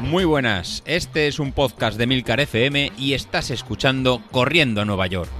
Muy buenas, este es un podcast de Milcar FM y estás escuchando Corriendo a Nueva York.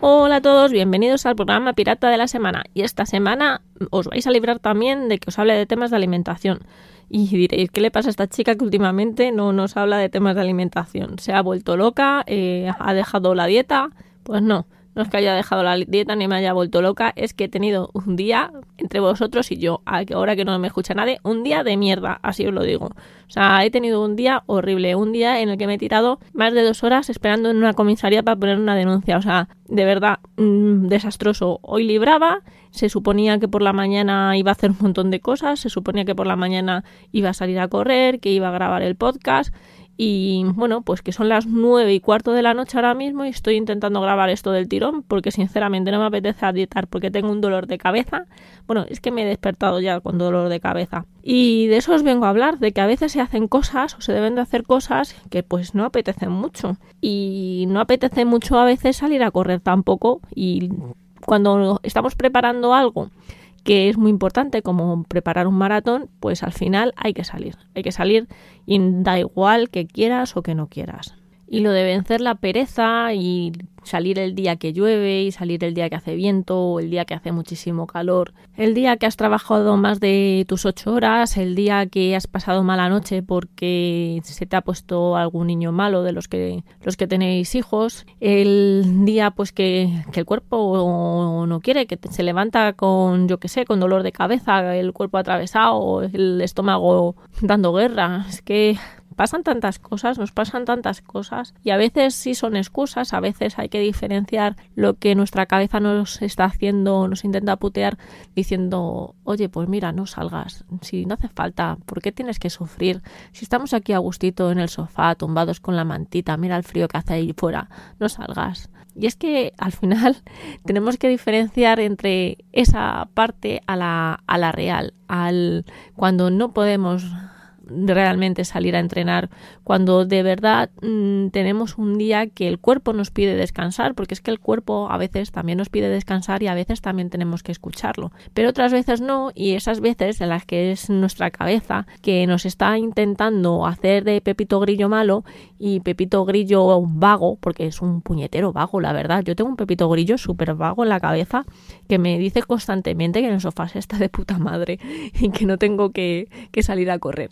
Hola a todos, bienvenidos al programa Pirata de la Semana. Y esta semana os vais a librar también de que os hable de temas de alimentación. Y diréis, ¿qué le pasa a esta chica que últimamente no nos habla de temas de alimentación? ¿Se ha vuelto loca? Eh, ¿Ha dejado la dieta? Pues no. No es que haya dejado la dieta ni me haya vuelto loca, es que he tenido un día entre vosotros y yo, ahora que no me escucha nadie, un día de mierda, así os lo digo. O sea, he tenido un día horrible, un día en el que me he tirado más de dos horas esperando en una comisaría para poner una denuncia. O sea, de verdad, mm, desastroso. Hoy libraba, se suponía que por la mañana iba a hacer un montón de cosas, se suponía que por la mañana iba a salir a correr, que iba a grabar el podcast y bueno, pues que son las nueve y cuarto de la noche ahora mismo y estoy intentando grabar esto del tirón porque sinceramente no me apetece adietar porque tengo un dolor de cabeza. Bueno, es que me he despertado ya con dolor de cabeza. Y de eso os vengo a hablar, de que a veces se hacen cosas o se deben de hacer cosas que pues no apetecen mucho. Y no apetece mucho a veces salir a correr tampoco. Y cuando estamos preparando algo que es muy importante como preparar un maratón, pues al final hay que salir. Hay que salir y da igual que quieras o que no quieras. Y lo de vencer la pereza y salir el día que llueve y salir el día que hace viento o el día que hace muchísimo calor, el día que has trabajado más de tus ocho horas, el día que has pasado mala noche porque se te ha puesto algún niño malo de los que los que tenéis hijos, el día pues que, el cuerpo no quiere, que se levanta con yo que sé, con dolor de cabeza, el cuerpo atravesado, el estómago dando guerra, es que pasan tantas cosas, nos pasan tantas cosas y a veces sí son excusas, a veces hay que diferenciar lo que nuestra cabeza nos está haciendo, nos intenta putear diciendo, oye, pues mira, no salgas, si no hace falta, ¿por qué tienes que sufrir? Si estamos aquí a gustito en el sofá, tumbados con la mantita, mira el frío que hace ahí fuera, no salgas. Y es que al final tenemos que diferenciar entre esa parte a la, a la real, al cuando no podemos realmente salir a entrenar, cuando de verdad mm, tenemos un día que el cuerpo nos pide descansar, porque es que el cuerpo a veces también nos pide descansar y a veces también tenemos que escucharlo, pero otras veces no y esas veces en las que es nuestra cabeza que nos está intentando hacer de Pepito Grillo malo y Pepito Grillo vago, porque es un puñetero vago, la verdad. Yo tengo un Pepito Grillo súper vago en la cabeza que me dice constantemente que en el sofá se está de puta madre y que no tengo que, que salir a correr.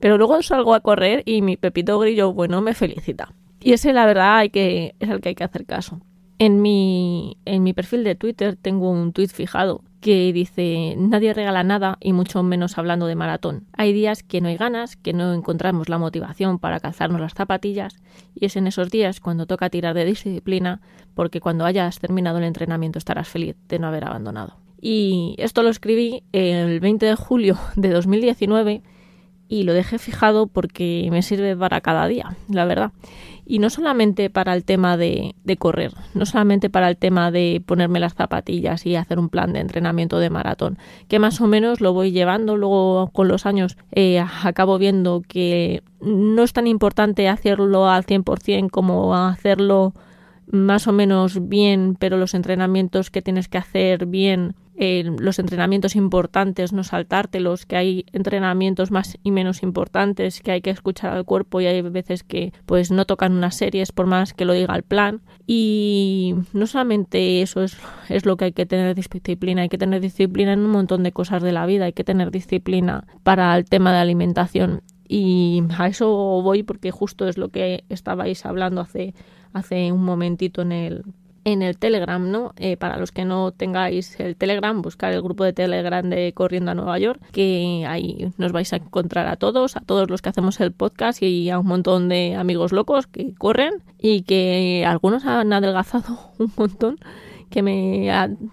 Pero luego salgo a correr y mi Pepito Grillo, bueno, me felicita. Y ese, la verdad, hay que, es el que hay que hacer caso. En mi, en mi perfil de Twitter tengo un tweet fijado que dice nadie regala nada y mucho menos hablando de maratón. Hay días que no hay ganas, que no encontramos la motivación para calzarnos las zapatillas y es en esos días cuando toca tirar de disciplina porque cuando hayas terminado el entrenamiento estarás feliz de no haber abandonado. Y esto lo escribí el 20 de julio de 2019 y lo dejé fijado porque me sirve para cada día, la verdad. Y no solamente para el tema de, correr, no solamente para el tema de ponerme las zapatillas y hacer un plan de entrenamiento de maratón, que más o menos lo voy llevando, luego con los años eh, acabo viendo que no es tan importante hacerlo al 100% como hacerlo más o menos bien, pero los entrenamientos que tienes que hacer bien los entrenamientos importantes, no saltártelos, que hay entrenamientos más y menos importantes, que hay que escuchar al cuerpo y hay veces que pues no tocan unas series por más que lo diga el plan. Y no solamente eso es, es lo que hay que tener disciplina, hay que tener disciplina en un montón de cosas de la vida, hay que tener disciplina para el tema de alimentación. Y a eso voy porque justo es lo que estabais hablando hace, hace un momentito en el, en el Telegram, ¿no? Eh, para los que no tengáis el Telegram, buscar el grupo de Telegram de Corriendo a Nueva York, que ahí nos vais a encontrar a todos, a todos los que hacemos el podcast y a un montón de amigos locos que corren y que algunos han adelgazado un montón, que me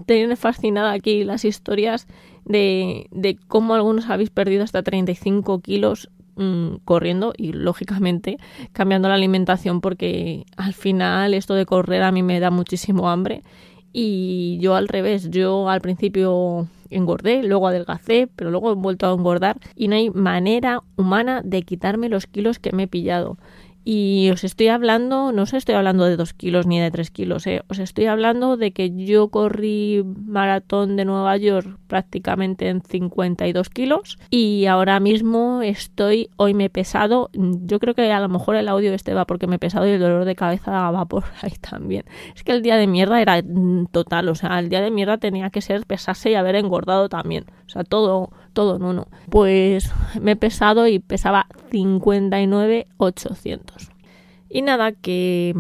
tienen fascinada aquí las historias de, de cómo algunos habéis perdido hasta 35 kilos Mm, corriendo y lógicamente cambiando la alimentación porque al final esto de correr a mí me da muchísimo hambre y yo al revés, yo al principio engordé, luego adelgacé, pero luego he vuelto a engordar y no hay manera humana de quitarme los kilos que me he pillado. Y os estoy hablando, no os estoy hablando de 2 kilos ni de 3 kilos, ¿eh? os estoy hablando de que yo corrí maratón de Nueva York prácticamente en 52 kilos y ahora mismo estoy, hoy me he pesado, yo creo que a lo mejor el audio este va porque me he pesado y el dolor de cabeza va por ahí también. Es que el día de mierda era total, o sea, el día de mierda tenía que ser pesarse y haber engordado también, o sea, todo todo en uno. Pues me he pesado y pesaba 59,800. Y nada, que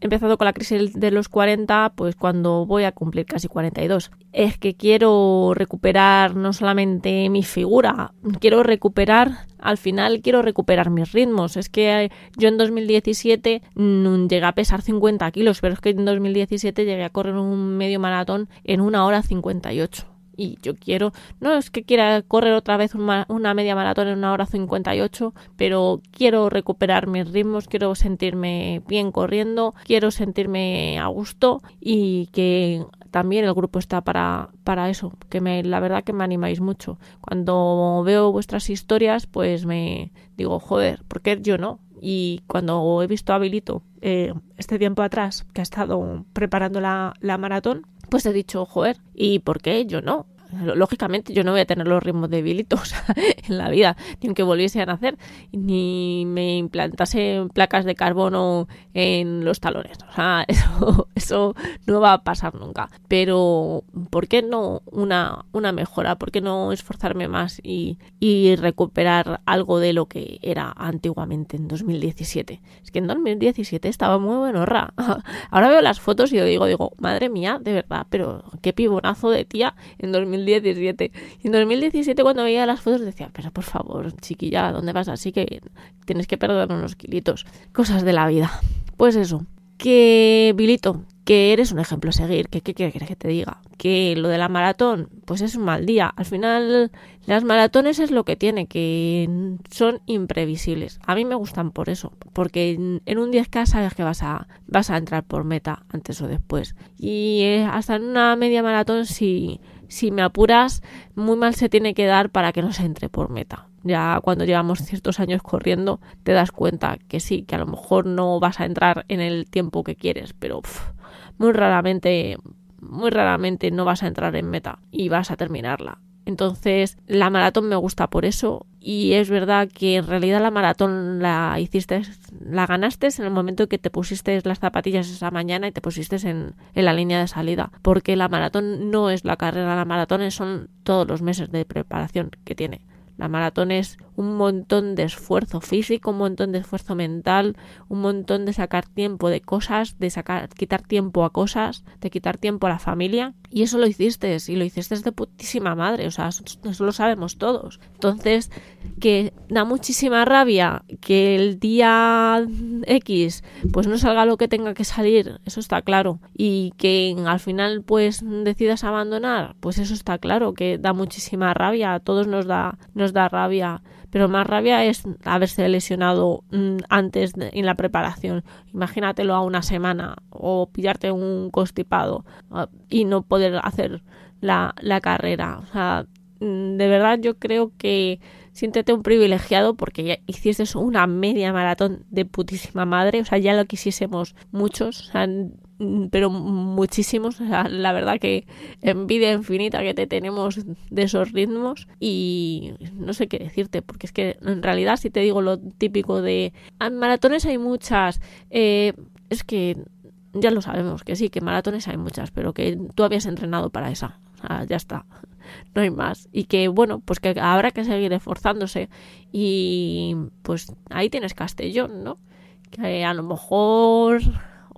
he empezado con la crisis de los 40, pues cuando voy a cumplir casi 42. Es que quiero recuperar no solamente mi figura, quiero recuperar, al final quiero recuperar mis ritmos. Es que yo en 2017 mm, llegué a pesar 50 kilos, pero es que en 2017 llegué a correr un medio maratón en una hora 58 y yo quiero, no es que quiera correr otra vez una, media maratón en una hora 58, pero quiero recuperar mis ritmos, quiero sentirme bien corriendo, quiero sentirme a gusto y que también el grupo está para, para eso, que me, la verdad que me animáis mucho. Cuando veo vuestras historias, pues me digo, joder, ¿por qué yo no? Y cuando he visto a Habilito eh, este tiempo atrás, que ha estado preparando la, la maratón, pues he dicho, joder, ¿y por qué yo no? Lógicamente yo no voy a tener los ritmos de en la vida, ni aunque volviese a nacer, ni me implantase placas de carbono en los talones. O sea, eso, eso no va a pasar nunca. Pero, ¿por qué no una, una mejora? ¿Por qué no esforzarme más y, y recuperar algo de lo que era antiguamente en 2017? Es que en 2017 estaba muy buenorra. Ahora veo las fotos y yo digo, digo, madre mía, de verdad, pero qué pibonazo de tía en 2017 2017. Y en 2017 cuando veía las fotos decía, pero por favor, chiquilla, ¿dónde vas? Así que tienes que perder unos kilitos. Cosas de la vida. Pues eso, que Bilito, que eres un ejemplo a seguir, que qué quieres que te diga, que lo de la maratón, pues es un mal día. Al final, las maratones es lo que tiene, que son imprevisibles. A mí me gustan por eso, porque en un 10K sabes que vas a, vas a entrar por meta antes o después. Y eh, hasta en una media maratón, si si me apuras, muy mal se tiene que dar para que no se entre por meta. Ya cuando llevamos ciertos años corriendo, te das cuenta que sí, que a lo mejor no vas a entrar en el tiempo que quieres, pero muy raramente, muy raramente no vas a entrar en meta y vas a terminarla. Entonces, la maratón me gusta por eso. Y es verdad que en realidad la maratón la hiciste, la ganaste en el momento que te pusiste las zapatillas esa mañana y te pusiste en, en la línea de salida. Porque la maratón no es la carrera, la maratón son todos los meses de preparación que tiene. La maratón es un montón de esfuerzo físico, un montón de esfuerzo mental, un montón de sacar tiempo de cosas, de sacar, quitar tiempo a cosas, de quitar tiempo a la familia. Y eso lo hiciste, y lo hiciste de putísima madre, o sea, eso lo sabemos todos. Entonces, que da muchísima rabia que el día X pues no salga lo que tenga que salir, eso está claro. Y que al final pues decidas abandonar, pues eso está claro, que da muchísima rabia, a todos nos da, nos da rabia pero más rabia es haberse lesionado mm, antes en la preparación. Imagínatelo a una semana o pillarte un constipado ah, y no poder hacer la, la carrera. O sea, mm, de verdad yo creo que siéntete un privilegiado porque ya hiciste una media maratón de putísima madre, o sea, ya lo quisiésemos muchos, o sea, pero muchísimos, o sea, la verdad que envidia infinita que te tenemos de esos ritmos y no sé qué decirte, porque es que en realidad si te digo lo típico de ah, maratones hay muchas, eh, es que ya lo sabemos, que sí, que maratones hay muchas, pero que tú habías entrenado para esa, o sea, ya está no hay más. Y que, bueno, pues que habrá que seguir esforzándose. Y pues ahí tienes Castellón, ¿no? Que a lo mejor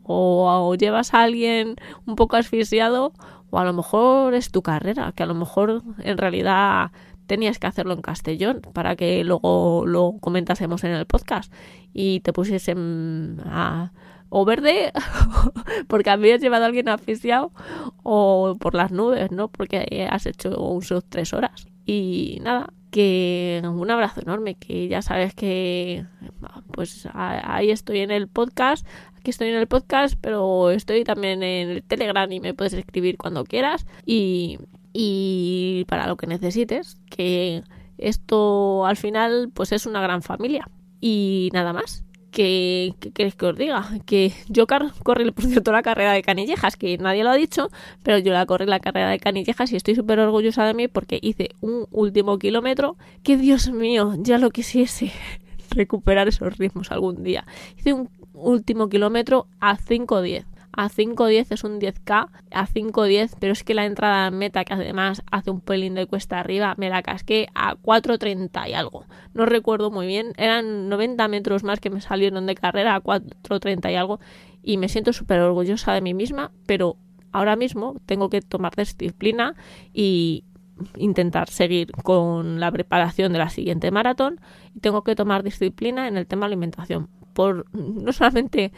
o, llevas a alguien un poco asfixiado o a lo mejor es tu carrera, que a lo mejor en realidad tenías que hacerlo en Castellón para que luego lo comentásemos en el podcast y te pusiesen a o verde porque habías llevado a alguien asfixiado o por las nubes, ¿no? Porque has hecho un tres horas. Y nada, que un abrazo enorme, que ya sabes que pues ahí estoy en el podcast, estoy en el podcast, pero estoy también en el Telegram y me puedes escribir cuando quieras y, y para lo que necesites, que esto al final pues es una gran familia. Y nada más, que, ¿qué queréis que os diga? Que yo corrí, por cierto, la carrera de canillejas, que nadie lo ha dicho, pero yo la corrí la carrera de canillejas y estoy súper orgullosa de mí porque hice un último kilómetro que, Dios mío, ya lo quisiese recuperar esos ritmos algún día. Hice un último kilómetro a 5.10 a 5.10 es un 10K, a 5.10, pero es que la entrada en meta, que además hace un pelín de cuesta arriba, me la casqué a 4.30 y algo. No recuerdo muy bien, eran 90 metros más que me salieron de carrera a 4.30 y algo, y me siento súper orgullosa de mí misma, pero ahora mismo tengo que tomar disciplina y intentar seguir con la preparación de la siguiente maratón y tengo que tomar disciplina en el tema alimentación por no solamente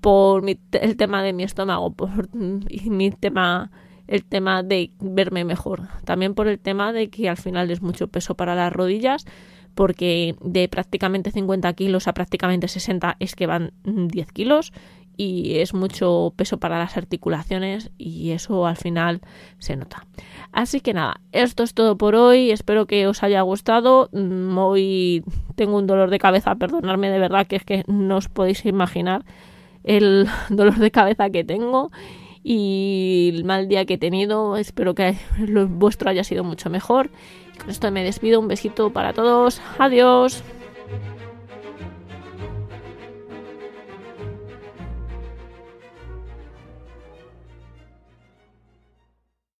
por el tema de mi estómago, por mi tema, el tema de verme mejor. También por el tema de que al final es mucho peso para las rodillas, porque de prácticamente 50 kilos a prácticamente 60 es que van 10 kilos y es mucho peso para las articulaciones y eso al final se nota. Así que nada, esto es todo por hoy, espero que os haya gustado. Mm, hoy tengo un dolor de cabeza, perdonadme de verdad que es que no os podéis imaginar el dolor de cabeza que tengo y el mal día que he tenido. Espero que lo vuestro haya sido mucho mejor. Con esto me despido. Un besito para todos. Adiós.